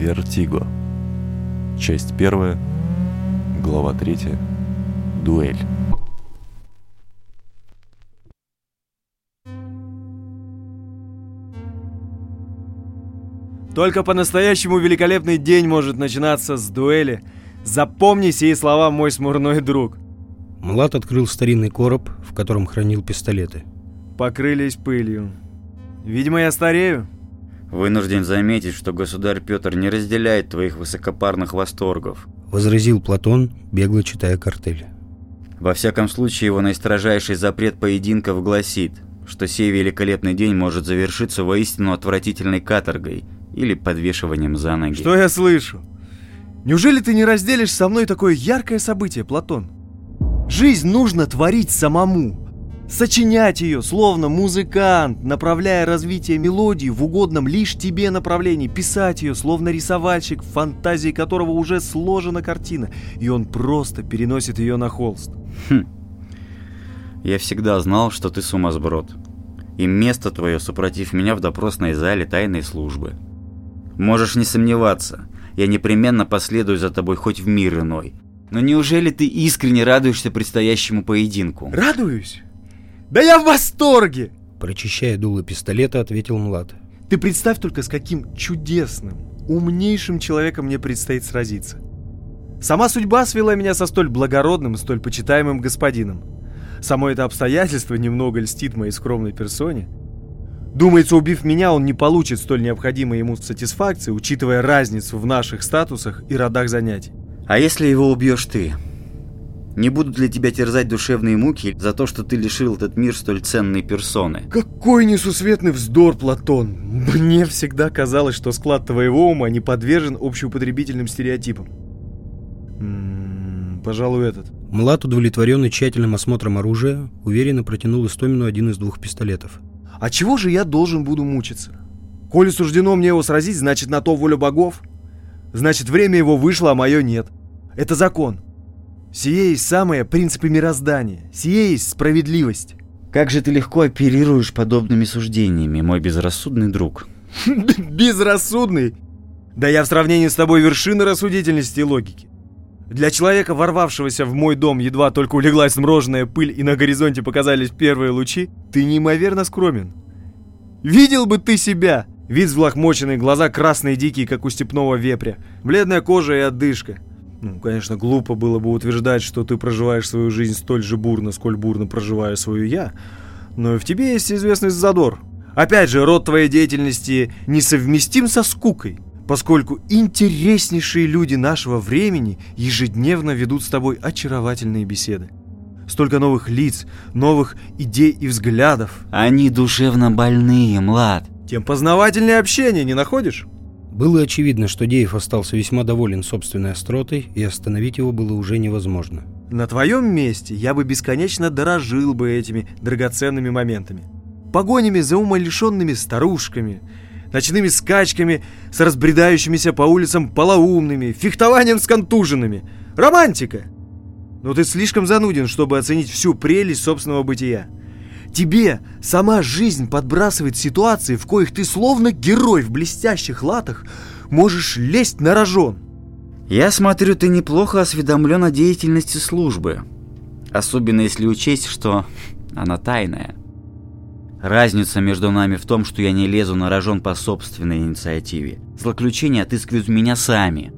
Вертиго. Часть первая. Глава третья. Дуэль. Только по-настоящему великолепный день может начинаться с дуэли. Запомни сии слова, мой смурной друг. Млад открыл старинный короб, в котором хранил пистолеты. Покрылись пылью. Видимо, я старею. Вынужден заметить, что государь Петр не разделяет твоих высокопарных восторгов. Возразил Платон, бегло читая картель. Во всяком случае, его наистрожайший запрет поединков гласит, что сей великолепный день может завершиться воистину отвратительной каторгой или подвешиванием за ноги. Что я слышу? Неужели ты не разделишь со мной такое яркое событие, Платон? Жизнь нужно творить самому. Сочинять ее, словно музыкант, направляя развитие мелодии в угодном лишь тебе направлении. Писать ее, словно рисовальщик, в фантазии которого уже сложена картина, и он просто переносит ее на холст. Хм. Я всегда знал, что ты сумасброд. И место твое, супротив меня в допросной зале тайной службы. Можешь не сомневаться, я непременно последую за тобой хоть в мир иной. Но неужели ты искренне радуешься предстоящему поединку? Радуюсь? Да я в восторге! Прочищая дуло пистолета, ответил Млад. Ты представь только, с каким чудесным, умнейшим человеком мне предстоит сразиться. Сама судьба свела меня со столь благородным и столь почитаемым господином. Само это обстоятельство немного льстит моей скромной персоне. Думается, убив меня, он не получит столь необходимой ему сатисфакции, учитывая разницу в наших статусах и родах занятий. А если его убьешь ты? Не будут ли тебя терзать душевные муки за то, что ты лишил этот мир столь ценной персоны? Какой несусветный вздор, Платон! Мне всегда казалось, что склад твоего ума не подвержен общеупотребительным стереотипам. М -м, пожалуй, этот. Млад, удовлетворенный тщательным осмотром оружия, уверенно протянул Истомину один из двух пистолетов. А чего же я должен буду мучиться? Коли суждено мне его сразить, значит на то воля богов. Значит время его вышло, а мое нет. Это закон. Сие есть самые принципы мироздания. Сие есть справедливость. Как же ты легко оперируешь подобными суждениями, мой безрассудный друг. Безрассудный? Да я в сравнении с тобой вершина рассудительности и логики. Для человека, ворвавшегося в мой дом, едва только улеглась мроженая пыль и на горизонте показались первые лучи, ты неимоверно скромен. Видел бы ты себя! Вид взлохмоченный, глаза красные дикие, как у степного вепря, бледная кожа и отдышка. Ну, конечно, глупо было бы утверждать, что ты проживаешь свою жизнь столь же бурно, сколь бурно проживаю свою я, но в тебе есть известный задор. Опять же, род твоей деятельности несовместим со скукой, поскольку интереснейшие люди нашего времени ежедневно ведут с тобой очаровательные беседы. Столько новых лиц, новых идей и взглядов. Они душевно больные, Млад. Тем познавательнее общение, не находишь? Было очевидно, что Деев остался весьма доволен собственной остротой, и остановить его было уже невозможно. На твоем месте я бы бесконечно дорожил бы этими драгоценными моментами. Погонями за умалишенными старушками, ночными скачками с разбредающимися по улицам полоумными, фехтованием с контуженными. Романтика! Но ты слишком зануден, чтобы оценить всю прелесть собственного бытия. Тебе сама жизнь подбрасывает ситуации, в коих ты словно герой в блестящих латах можешь лезть на рожон. Я смотрю, ты неплохо осведомлен о деятельности службы. Особенно если учесть, что она тайная. Разница между нами в том, что я не лезу на рожон по собственной инициативе. Злоключения отыскивают меня сами.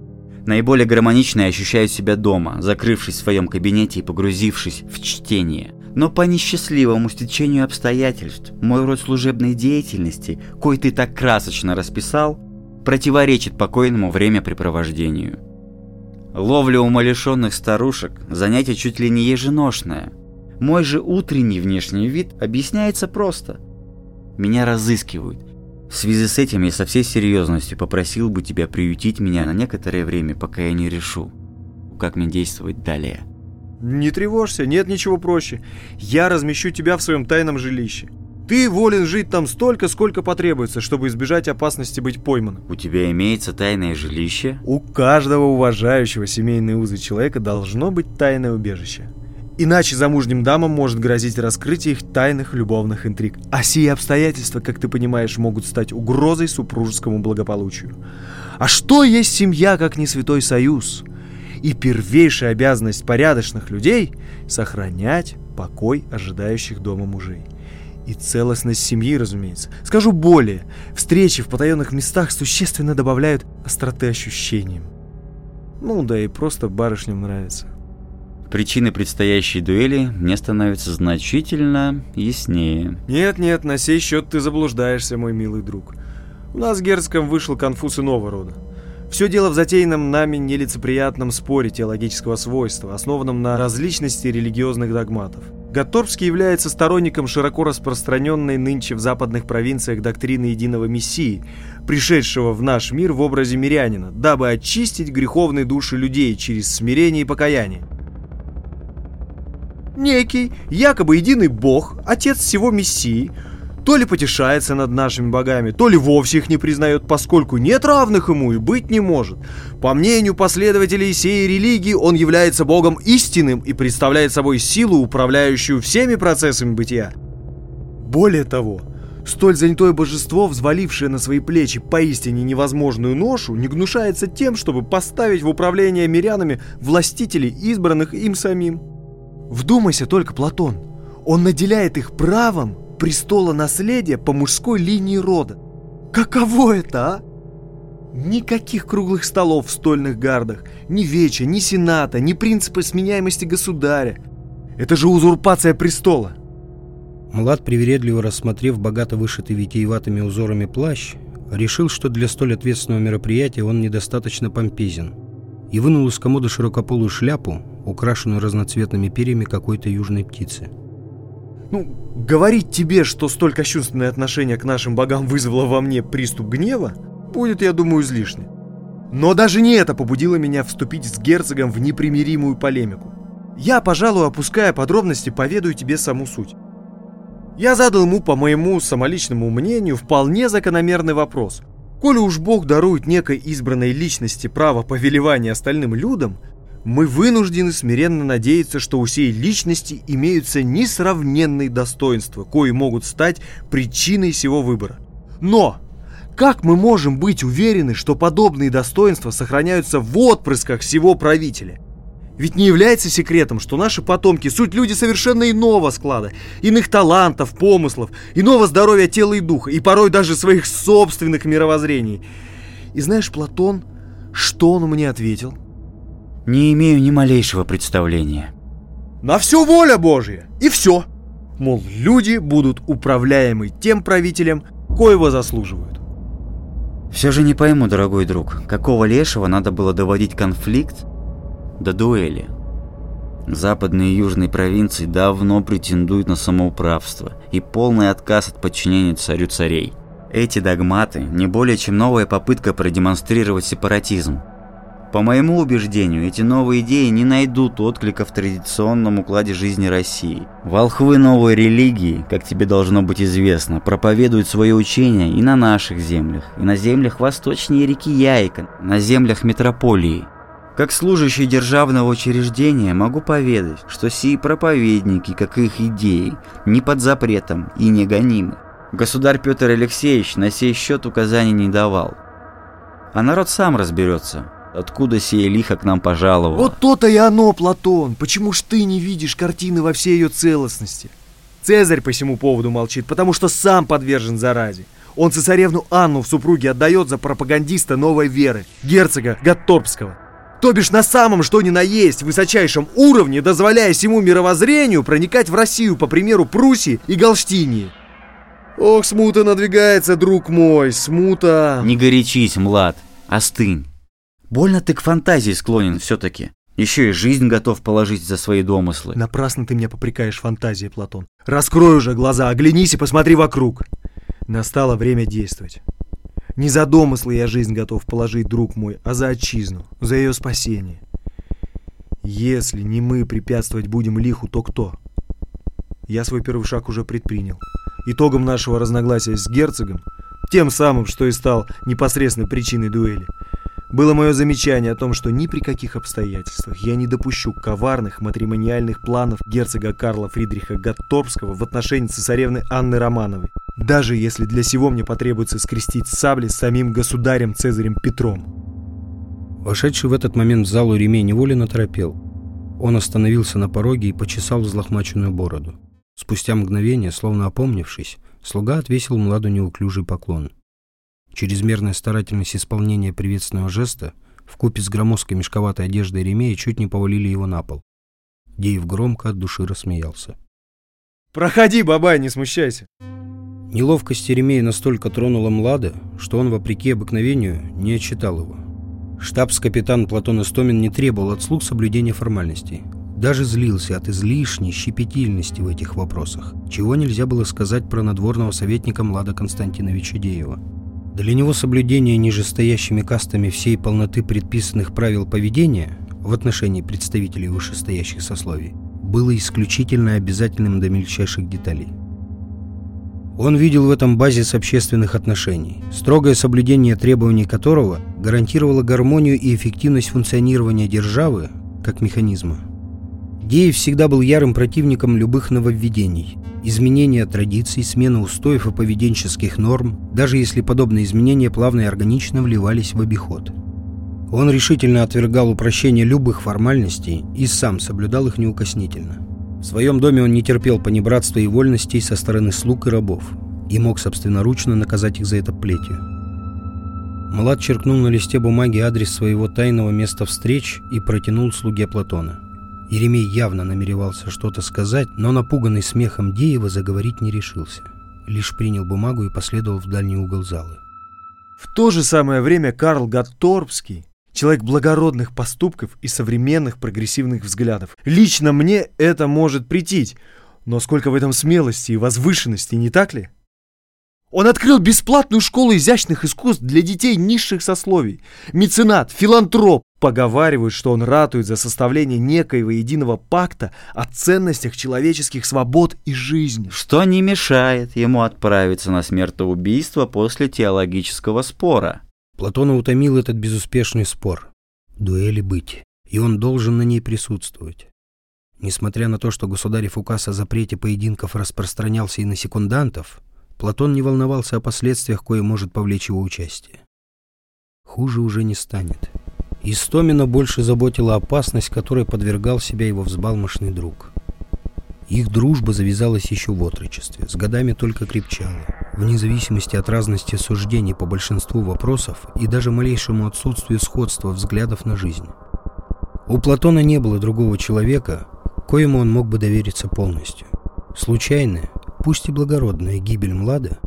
Наиболее гармонично я ощущаю себя дома, закрывшись в своем кабинете и погрузившись в чтение. Но по несчастливому стечению обстоятельств мой род служебной деятельности, кой ты так красочно расписал, противоречит покойному времяпрепровождению. Ловля умалишенных старушек – занятие чуть ли не еженошное. Мой же утренний внешний вид объясняется просто. Меня разыскивают. В связи с этим я со всей серьезностью попросил бы тебя приютить меня на некоторое время, пока я не решу, как мне действовать далее. Не тревожься, нет ничего проще. Я размещу тебя в своем тайном жилище. Ты волен жить там столько, сколько потребуется, чтобы избежать опасности быть пойманным. У тебя имеется тайное жилище? У каждого уважающего семейные узы человека должно быть тайное убежище. Иначе замужним дамам может грозить раскрытие их тайных любовных интриг. А сие обстоятельства, как ты понимаешь, могут стать угрозой супружескому благополучию. А что есть семья, как не святой союз? И первейшая обязанность порядочных людей — сохранять покой ожидающих дома мужей. И целостность семьи, разумеется. Скажу более, встречи в потаенных местах существенно добавляют остроты ощущениям. Ну да и просто барышням нравится. Причины предстоящей дуэли мне становятся значительно яснее. Нет-нет, на сей счет ты заблуждаешься, мой милый друг. У нас с Герцком вышел конфуз иного рода. Все дело в затеянном нами нелицеприятном споре теологического свойства, основанном на различности религиозных догматов. Гатторбский является сторонником широко распространенной нынче в западных провинциях доктрины единого Мессии, пришедшего в наш мир в образе мирянина, дабы очистить греховные души людей через смирение и покаяние. Некий, якобы единый бог, отец всего Мессии, то ли потешается над нашими богами, то ли вовсе их не признает, поскольку нет равных ему и быть не может. По мнению последователей сей религии, он является богом истинным и представляет собой силу, управляющую всеми процессами бытия. Более того, столь занятое божество, взвалившее на свои плечи поистине невозможную ношу, не гнушается тем, чтобы поставить в управление мирянами властителей, избранных им самим. Вдумайся только, Платон. Он наделяет их правом престола наследия по мужской линии рода. Каково это, а? Никаких круглых столов в стольных гардах, ни веча, ни сената, ни принципа сменяемости государя. Это же узурпация престола. Млад, привередливо рассмотрев богато вышитый витиеватыми узорами плащ, решил, что для столь ответственного мероприятия он недостаточно помпезен, и вынул из комода широкополую шляпу, украшенную разноцветными перьями какой-то южной птицы. Ну, говорить тебе, что столь кощунственное отношение к нашим богам вызвало во мне приступ гнева, будет, я думаю, излишне. Но даже не это побудило меня вступить с герцогом в непримиримую полемику. Я, пожалуй, опуская подробности, поведаю тебе саму суть. Я задал ему, по моему самоличному мнению, вполне закономерный вопрос. Коли уж Бог дарует некой избранной личности право повелевания остальным людям, мы вынуждены смиренно надеяться, что у сей личности имеются несравненные достоинства, кои могут стать причиной всего выбора. Но как мы можем быть уверены, что подобные достоинства сохраняются в отпрысках всего правителя? Ведь не является секретом, что наши потомки суть люди совершенно иного склада, иных талантов, помыслов, иного здоровья тела и духа, и порой даже своих собственных мировоззрений. И знаешь, Платон, что он мне ответил? Не имею ни малейшего представления. На все воля Божья, и все. Мол, люди будут управляемы тем правителем, коего заслуживают. Все же не пойму, дорогой друг, какого лешего надо было доводить конфликт до дуэли. Западные и южные провинции давно претендуют на самоуправство и полный отказ от подчинения царю царей. Эти догматы не более чем новая попытка продемонстрировать сепаратизм. По моему убеждению, эти новые идеи не найдут отклика в традиционном укладе жизни России. Волхвы новой религии, как тебе должно быть известно, проповедуют свое учение и на наших землях, и на землях восточнее реки Яйка, на землях метрополии. Как служащий державного учреждения могу поведать, что сии проповедники, как и их идеи, не под запретом и не гонимы. Государь Петр Алексеевич на сей счет указаний не давал. А народ сам разберется, откуда сие лихо к нам пожаловал. Вот то-то и оно, Платон. Почему ж ты не видишь картины во всей ее целостности? Цезарь по всему поводу молчит, потому что сам подвержен заразе. Он цесаревну Анну в супруге отдает за пропагандиста новой веры, герцога Гатторпского. То бишь на самом что ни на есть высочайшем уровне, дозволяя всему мировоззрению проникать в Россию по примеру Пруссии и Галштинии. Ох, смута надвигается, друг мой, смута. Не горячись, млад, остынь. Больно ты к фантазии склонен все-таки. Еще и жизнь готов положить за свои домыслы. Напрасно ты меня попрекаешь фантазией, Платон. Раскрой уже глаза, оглянись и посмотри вокруг. Настало время действовать. Не за домыслы я жизнь готов положить, друг мой, а за отчизну, за ее спасение. Если не мы препятствовать будем лиху, то кто? Я свой первый шаг уже предпринял. Итогом нашего разногласия с герцогом, тем самым, что и стал непосредственной причиной дуэли, было мое замечание о том, что ни при каких обстоятельствах я не допущу коварных матримониальных планов герцога Карла Фридриха Гатторпского в отношении цесаревны Анны Романовой, даже если для сего мне потребуется скрестить сабли с самим государем Цезарем Петром. Вошедший в этот момент в залу ремень неволенно торопел. Он остановился на пороге и почесал взлохмаченную бороду. Спустя мгновение, словно опомнившись, слуга отвесил Младу неуклюжий поклон. Чрезмерная старательность исполнения приветственного жеста вкупе с громоздкой мешковатой одеждой ремея чуть не повалили его на пол. Деев громко от души рассмеялся. «Проходи, бабай, не смущайся!» Неловкость Еремея настолько тронула Млада, что он, вопреки обыкновению, не отчитал его. Штабс-капитан Платон Истомин не требовал от слуг соблюдения формальностей. Даже злился от излишней щепетильности в этих вопросах, чего нельзя было сказать про надворного советника Млада Константиновича Деева. Для него соблюдение нижестоящими кастами всей полноты предписанных правил поведения в отношении представителей вышестоящих сословий было исключительно обязательным до мельчайших деталей. Он видел в этом базис общественных отношений, строгое соблюдение требований которого гарантировало гармонию и эффективность функционирования державы как механизма. Деев всегда был ярым противником любых нововведений, изменения традиций, смены устоев и поведенческих норм, даже если подобные изменения плавно и органично вливались в обиход. Он решительно отвергал упрощение любых формальностей и сам соблюдал их неукоснительно. В своем доме он не терпел понебратства и вольностей со стороны слуг и рабов и мог собственноручно наказать их за это плетью. Млад черкнул на листе бумаги адрес своего тайного места встреч и протянул слуге Платона. Еремей явно намеревался что-то сказать, но напуганный смехом Деева заговорить не решился. Лишь принял бумагу и последовал в дальний угол залы. В то же самое время Карл Гатторбский Человек благородных поступков и современных прогрессивных взглядов. Лично мне это может притить, но сколько в этом смелости и возвышенности, не так ли? Он открыл бесплатную школу изящных искусств для детей низших сословий. Меценат, филантроп. Поговаривают, что он ратует за составление некоего единого пакта о ценностях человеческих свобод и жизни. Что не мешает ему отправиться на смертоубийство после теологического спора. Платона утомил этот безуспешный спор. Дуэли быть, и он должен на ней присутствовать. Несмотря на то, что государев указ о запрете поединков распространялся и на секундантов, Платон не волновался о последствиях, кое может повлечь его участие. Хуже уже не станет. Истомина больше заботила опасность, которой подвергал себя его взбалмошный друг. Их дружба завязалась еще в отрочестве, с годами только крепчала, вне зависимости от разности суждений по большинству вопросов и даже малейшему отсутствию сходства взглядов на жизнь. У Платона не было другого человека, коему он мог бы довериться полностью. Случайная, пусть и благородная гибель Млада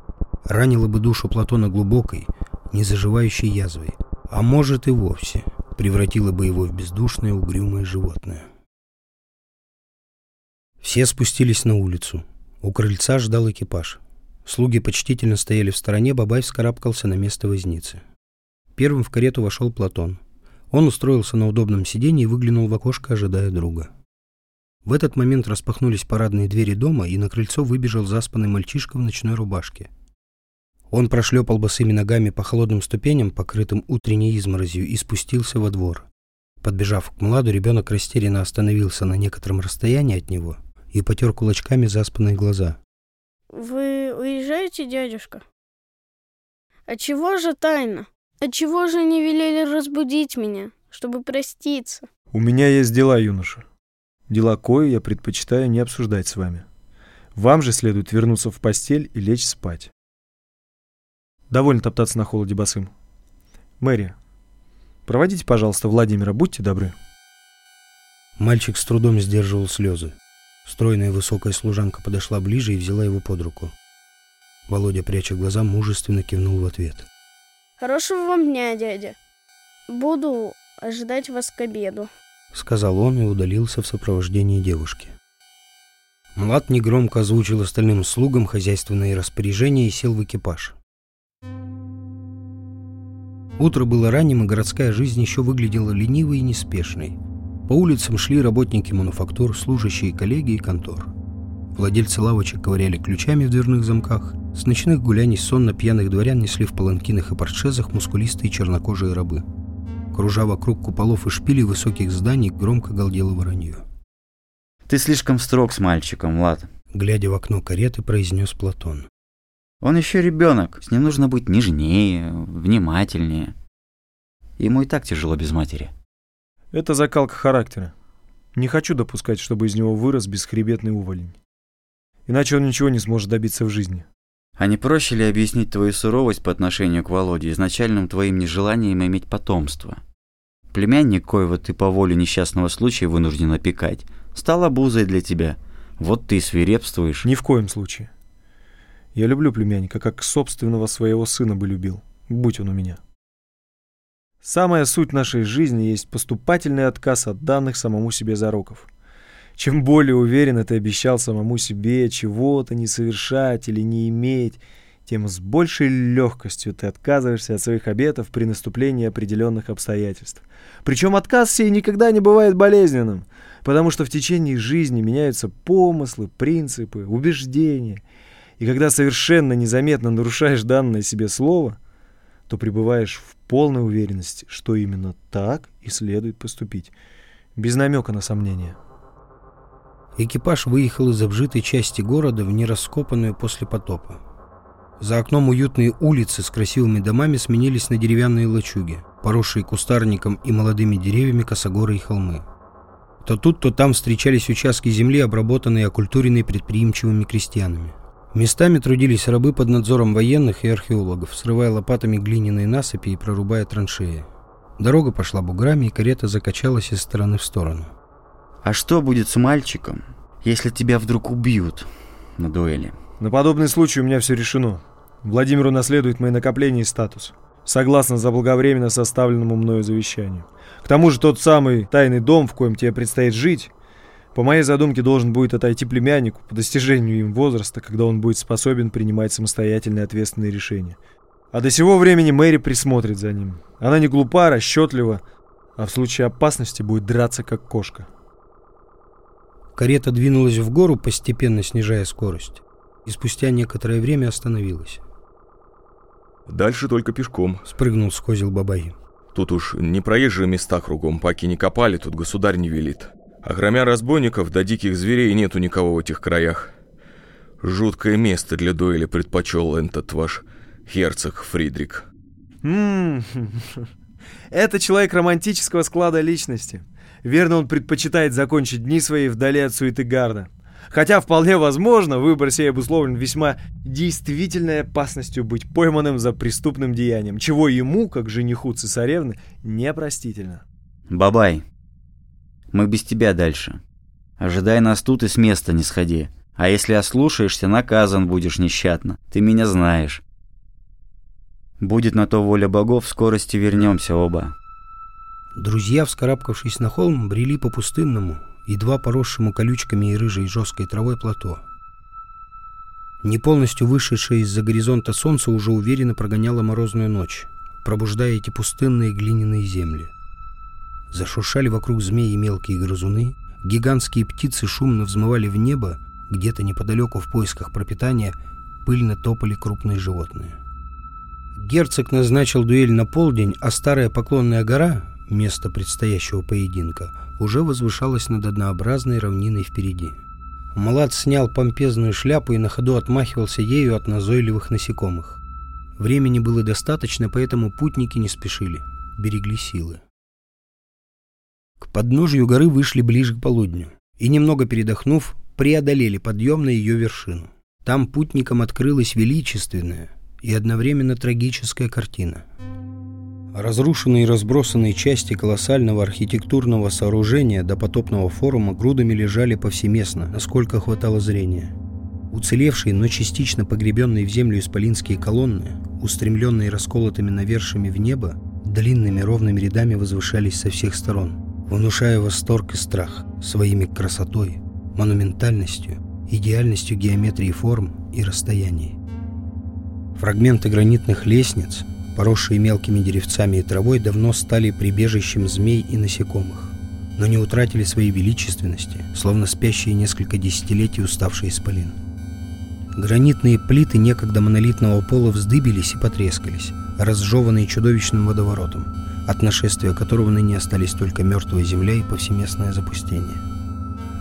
ранила бы душу Платона глубокой, незаживающей язвой, а может и вовсе превратила бы его в бездушное угрюмое животное. Все спустились на улицу. У крыльца ждал экипаж. Слуги почтительно стояли в стороне, Бабай вскарабкался на место возницы. Первым в карету вошел Платон. Он устроился на удобном сиденье и выглянул в окошко, ожидая друга. В этот момент распахнулись парадные двери дома, и на крыльцо выбежал заспанный мальчишка в ночной рубашке. Он прошлепал босыми ногами по холодным ступеням, покрытым утренней изморозью, и спустился во двор. Подбежав к Младу, ребенок растерянно остановился на некотором расстоянии от него и потер кулачками заспанные глаза. «Вы уезжаете, дядюшка?» «А чего же тайна? А чего же не велели разбудить меня, чтобы проститься?» «У меня есть дела, юноша. Дела кое я предпочитаю не обсуждать с вами. Вам же следует вернуться в постель и лечь спать. Довольно топтаться на холоде босым. Мэри, проводите, пожалуйста, Владимира, будьте добры». Мальчик с трудом сдерживал слезы. Стройная высокая служанка подошла ближе и взяла его под руку. Володя, пряча глаза, мужественно кивнул в ответ. «Хорошего вам дня, дядя. Буду ожидать вас к обеду», — сказал он и удалился в сопровождении девушки. Млад негромко озвучил остальным слугам хозяйственные распоряжения и сел в экипаж. Утро было ранним, и городская жизнь еще выглядела ленивой и неспешной — по улицам шли работники мануфактур, служащие коллеги и контор. Владельцы лавочек ковыряли ключами в дверных замках. С ночных гуляний сонно пьяных дворян несли в паланкинах и портшезах мускулистые чернокожие рабы. Кружа вокруг куполов и шпилей высоких зданий, громко галдело воронье. Ты слишком строг с мальчиком, Влад. Глядя в окно кареты, произнес Платон. Он еще ребенок, с ним нужно быть нежнее, внимательнее. Ему и так тяжело без матери. Это закалка характера. Не хочу допускать, чтобы из него вырос бесхребетный уволень. Иначе он ничего не сможет добиться в жизни. А не проще ли объяснить твою суровость по отношению к Володе изначальным твоим нежеланием иметь потомство? Племянник, коего ты по воле несчастного случая вынужден опекать, стал обузой для тебя. Вот ты и свирепствуешь. Ни в коем случае. Я люблю племянника, как собственного своего сына бы любил, будь он у меня. Самая суть нашей жизни есть поступательный отказ от данных самому себе зароков. Чем более уверенно ты обещал самому себе чего-то не совершать или не иметь, тем с большей легкостью ты отказываешься от своих обетов при наступлении определенных обстоятельств. Причем отказ сей никогда не бывает болезненным, потому что в течение жизни меняются помыслы, принципы, убеждения. И когда совершенно незаметно нарушаешь данное себе слово, то пребываешь в полной уверенности, что именно так и следует поступить, без намека на сомнение. Экипаж выехал из обжитой части города в нераскопанную после потопа. За окном уютные улицы с красивыми домами сменились на деревянные лачуги, поросшие кустарником и молодыми деревьями косогоры и холмы. То тут, то там встречались участки земли, обработанные и окультуренные предприимчивыми крестьянами. Местами трудились рабы под надзором военных и археологов, срывая лопатами глиняные насыпи и прорубая траншеи. Дорога пошла буграми, и карета закачалась из стороны в сторону. А что будет с мальчиком, если тебя вдруг убьют на дуэли? На подобный случай у меня все решено. Владимиру наследует мои накопления и статус, согласно заблаговременно составленному мною завещанию. К тому же тот самый тайный дом, в коем тебе предстоит жить, по моей задумке должен будет отойти племяннику по достижению им возраста, когда он будет способен принимать самостоятельные ответственные решения. А до сего времени Мэри присмотрит за ним. Она не глупа, расчетлива, а в случае опасности будет драться как кошка. Карета двинулась в гору, постепенно снижая скорость, и спустя некоторое время остановилась. Дальше только пешком. Спрыгнул с козел Бабай. Тут уж не проезжие места кругом, паки не копали, тут государь не велит. А кроме разбойников да диких зверей нету никого в этих краях. Жуткое место для дуэли предпочел этот ваш герцог Фридрик. М-м-м. Это человек романтического склада личности. Верно, он предпочитает закончить дни свои вдали от суеты Гарда. Хотя вполне возможно, выбор сей обусловлен весьма действительной опасностью быть пойманным за преступным деянием, чего ему, как жениху цесаревны, непростительно. Бабай, мы без тебя дальше. Ожидай нас тут и с места не сходи. А если ослушаешься, наказан будешь нещадно. Ты меня знаешь. Будет на то воля богов, в скорости вернемся оба. Друзья, вскарабкавшись на холм, брели по пустынному, едва поросшему колючками и рыжей жесткой травой плато. Не полностью вышедшее из-за горизонта солнце уже уверенно прогоняло морозную ночь, пробуждая эти пустынные глиняные земли. Зашуршали вокруг змеи мелкие грызуны, гигантские птицы шумно взмывали в небо, где-то неподалеку в поисках пропитания пыльно топали крупные животные. Герцог назначил дуэль на полдень, а старая Поклонная гора, место предстоящего поединка, уже возвышалась над однообразной равниной впереди. Малат снял помпезную шляпу и на ходу отмахивался ею от назойливых насекомых. Времени было достаточно, поэтому путники не спешили, берегли силы. К подножью горы вышли ближе к полудню и, немного передохнув, преодолели подъем на ее вершину. Там путникам открылась величественная и одновременно трагическая картина. Разрушенные и разбросанные части колоссального архитектурного сооружения до потопного форума грудами лежали повсеместно, насколько хватало зрения. Уцелевшие, но частично погребенные в землю исполинские колонны, устремленные расколотыми навершами в небо, длинными ровными рядами возвышались со всех сторон – внушая восторг и страх своими красотой, монументальностью, идеальностью геометрии форм и расстояний. Фрагменты гранитных лестниц, поросшие мелкими деревцами и травой, давно стали прибежищем змей и насекомых, но не утратили своей величественности, словно спящие несколько десятилетий уставшие исполин. Гранитные плиты некогда монолитного пола вздыбились и потрескались, разжеванные чудовищным водоворотом – от нашествия которого ныне остались только мертвая земля и повсеместное запустение.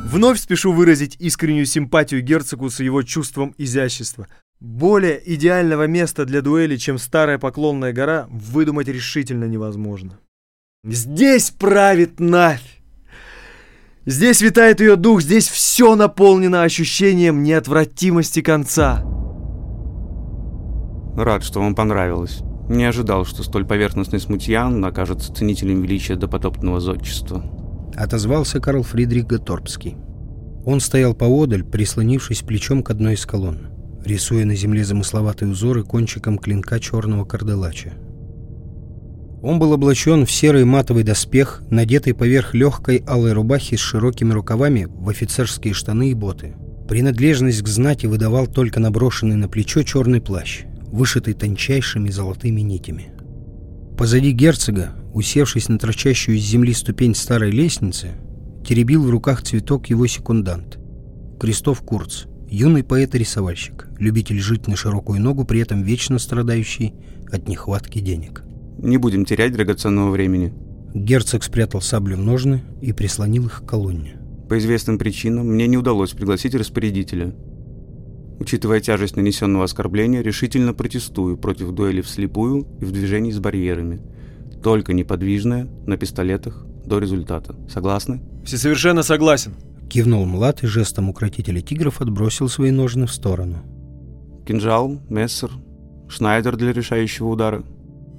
Вновь спешу выразить искреннюю симпатию герцогу с его чувством изящества. Более идеального места для дуэли, чем старая поклонная гора, выдумать решительно невозможно. Здесь правит Навь! Здесь витает ее дух, здесь все наполнено ощущением неотвратимости конца. Рад, что вам понравилось. Не ожидал, что столь поверхностный смутьян окажется ценителем величия допотопного зодчества. Отозвался Карл Фридрих Гаторбский. Он стоял поодаль, прислонившись плечом к одной из колонн, рисуя на земле замысловатые узоры кончиком клинка черного карделача. Он был облачен в серый матовый доспех, надетый поверх легкой алой рубахи с широкими рукавами в офицерские штаны и боты. Принадлежность к знати выдавал только наброшенный на плечо черный плащ, вышитый тончайшими золотыми нитями. Позади герцога, усевшись на торчащую из земли ступень старой лестницы, теребил в руках цветок его секундант. Крестов Курц, юный поэт и рисовальщик, любитель жить на широкую ногу, при этом вечно страдающий от нехватки денег. Не будем терять драгоценного времени. Герцог спрятал саблю в ножны и прислонил их к колонне. По известным причинам мне не удалось пригласить распорядителя. Учитывая тяжесть нанесенного оскорбления, решительно протестую против дуэли вслепую и в движении с барьерами. Только неподвижная, на пистолетах, до результата. Согласны? Все совершенно согласен. Кивнул Млад и жестом укротителя тигров отбросил свои ножны в сторону. Кинжал, мессер, шнайдер для решающего удара –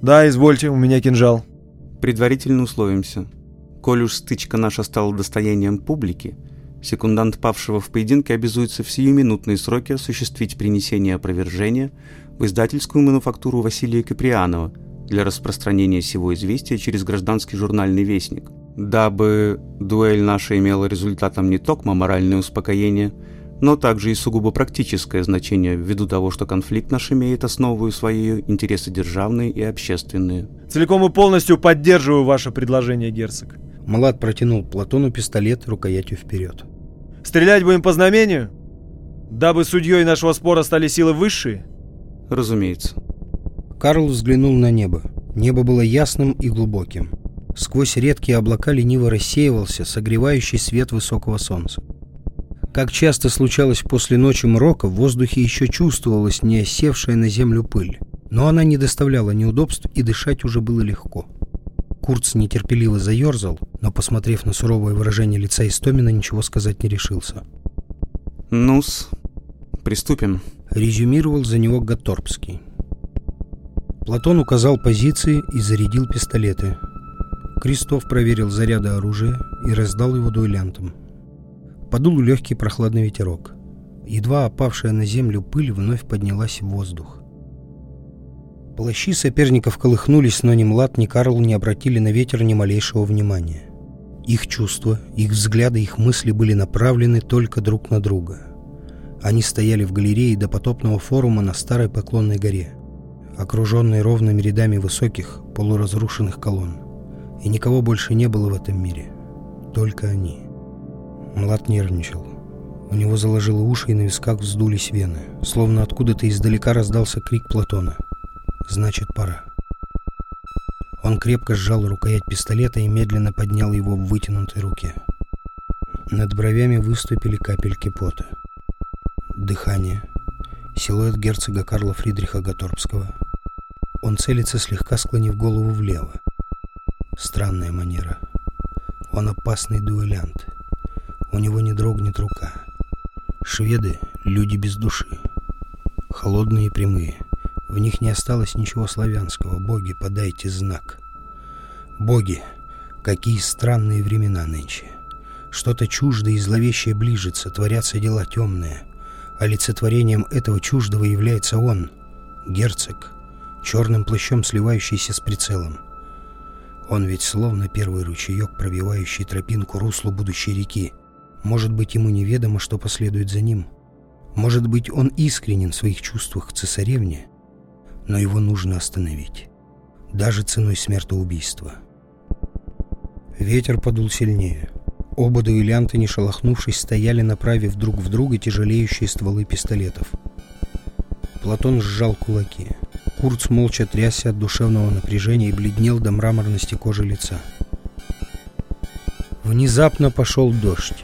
да, извольте, у меня кинжал. Предварительно условимся. Коль уж стычка наша стала достоянием публики, секундант павшего в поединке обязуется в сиюминутные сроки осуществить принесение опровержения в издательскую мануфактуру Василия Каприанова для распространения сего известия через гражданский журнальный вестник. Дабы дуэль наша имела результатом не только моральное успокоение – но также и сугубо практическое значение ввиду того, что конфликт наш имеет основу свои интересы державные и общественные. Целиком и полностью поддерживаю ваше предложение, герцог. Малат протянул Платону пистолет рукоятью вперед. Стрелять будем по знамению? Дабы судьей нашего спора стали силы высшие? Разумеется. Карл взглянул на небо. Небо было ясным и глубоким. Сквозь редкие облака лениво рассеивался согревающий свет высокого солнца. Как часто случалось после ночи мрока, в воздухе еще чувствовалась не осевшая на землю пыль. Но она не доставляла неудобств, и дышать уже было легко. Курц нетерпеливо заерзал, но, посмотрев на суровое выражение лица Истомина, ничего сказать не решился. «Ну-с, приступим», — резюмировал за него Гатторбский. Платон указал позиции и зарядил пистолеты. Крестов проверил заряды оружия и раздал его дуэлянтам. Подул легкий прохладный ветерок. Едва опавшая на землю пыль вновь поднялась в воздух. Плащи соперников колыхнулись, но ни Млад, ни Карл не обратили на ветер ни малейшего внимания. Их чувства, их взгляды, их мысли были направлены только друг на друга. Они стояли в галерее до потопного форума на Старой Поклонной горе, окруженной ровными рядами высоких, полуразрушенных колонн. И никого больше не было в этом мире. Только они. Млад нервничал. У него заложило уши и на висках вздулись вены. Словно откуда-то издалека раздался крик Платона. «Значит, пора». Он крепко сжал рукоять пистолета и медленно поднял его в вытянутой руке. Над бровями выступили капельки пота. Дыхание. Силуэт герцога Карла Фридриха Гаторбского. Он целится, слегка склонив голову влево. Странная манера. Он опасный дуэлянт. У него не дрогнет рука. Шведы — люди без души. Холодные и прямые. В них не осталось ничего славянского. Боги, подайте знак. Боги, какие странные времена нынче. Что-то чуждое и зловещее ближется, творятся дела темные. Олицетворением этого чуждого является он, герцог, черным плащом сливающийся с прицелом. Он ведь словно первый ручеек, пробивающий тропинку руслу будущей реки. Может быть, ему неведомо, что последует за ним. Может быть, он искренен в своих чувствах к цесаревне, но его нужно остановить. Даже ценой смертоубийства. Ветер подул сильнее. Оба дуэлянта, не шелохнувшись, стояли, направив друг в друга тяжелеющие стволы пистолетов. Платон сжал кулаки. Курц молча трясся от душевного напряжения и бледнел до мраморности кожи лица. Внезапно пошел дождь.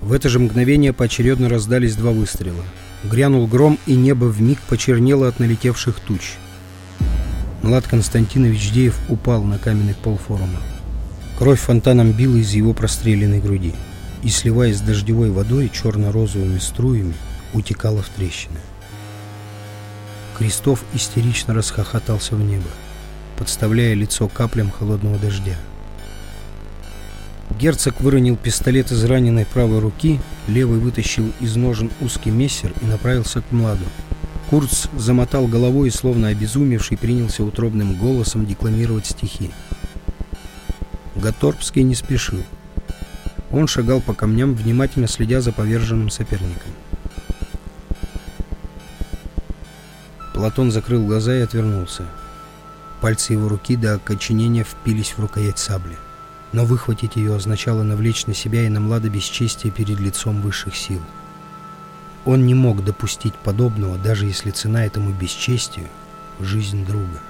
В это же мгновение поочередно раздались два выстрела. Грянул гром, и небо вмиг почернело от налетевших туч. Млад Константинович Деев упал на каменный пол форума. Кровь фонтаном била из его простреленной груди и, сливаясь с дождевой водой черно-розовыми струями, утекала в трещины. Крестов истерично расхохотался в небо, подставляя лицо каплям холодного дождя. Герцог выронил пистолет из раненой правой руки, левый вытащил из ножен узкий мессер и направился к Младу. Курц замотал головой и, словно обезумевший, принялся утробным голосом декламировать стихи. Готорпский не спешил. Он шагал по камням, внимательно следя за поверженным соперником. Платон закрыл глаза и отвернулся. Пальцы его руки до окоченения впились в рукоять сабли. Но выхватить ее означало навлечь на себя и на Млада бесчестие перед лицом высших сил. Он не мог допустить подобного, даже если цена этому бесчестию — жизнь друга.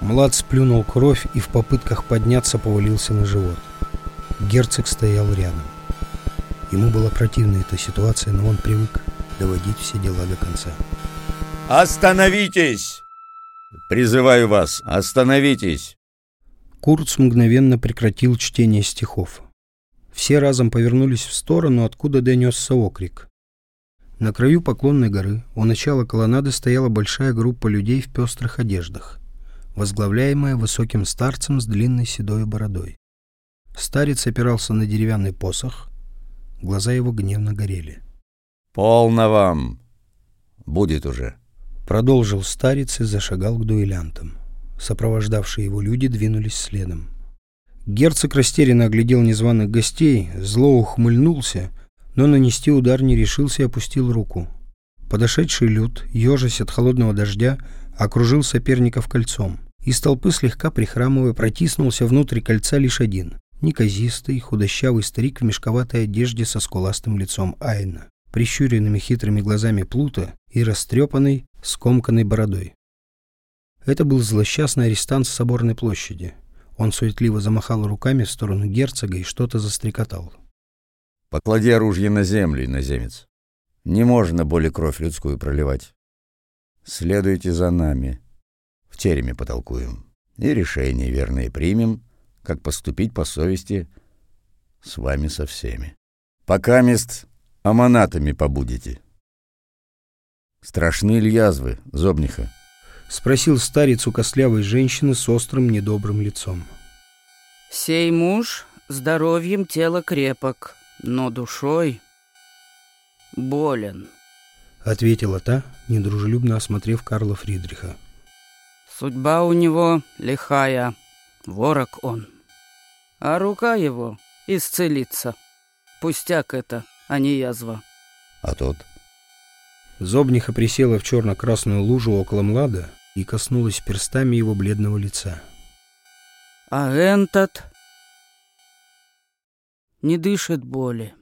Млад сплюнул кровь и в попытках подняться повалился на живот. Герцог стоял рядом. Ему была противна эта ситуация, но он привык доводить все дела до конца. «Остановитесь! Призываю вас, остановитесь!» Курц мгновенно прекратил чтение стихов. Все разом повернулись в сторону, откуда донесся окрик. На краю поклонной горы у начала колоннады стояла большая группа людей в пестрых одеждах, возглавляемая высоким старцем с длинной седой бородой. Старец опирался на деревянный посох, глаза его гневно горели. «Полно вам! Будет уже!» Продолжил старец и зашагал к дуэлянтам. Сопровождавшие его люди двинулись следом. Герцог растерянно оглядел незваных гостей, зло ухмыльнулся, но нанести удар не решился и опустил руку. Подошедший люд, ежась от холодного дождя, окружил соперников кольцом. Из толпы слегка прихрамывая протиснулся внутрь кольца лишь один — неказистый, худощавый старик в мешковатой одежде со скуластым лицом Айна прищуренными хитрыми глазами Плута и растрепанной, скомканной бородой. Это был злосчастный арестант с соборной площади. Он суетливо замахал руками в сторону герцога и что-то застрекотал. «Поклади оружие на землю, иноземец. Не можно более кровь людскую проливать. Следуйте за нами. В тереме потолкуем. И решение верное примем, как поступить по совести с вами со всеми. Пока мест аманатами побудете. Страшны ли язвы, зобниха? Спросил старец у костлявой женщины с острым недобрым лицом. Сей муж здоровьем тела крепок, но душой болен. Ответила та, недружелюбно осмотрев Карла Фридриха. Судьба у него лихая, ворог он. А рука его исцелится. Пустяк это, а не язва. А тот? Зобниха присела в черно-красную лужу около Млада и коснулась перстами его бледного лица. А этот не дышит боли.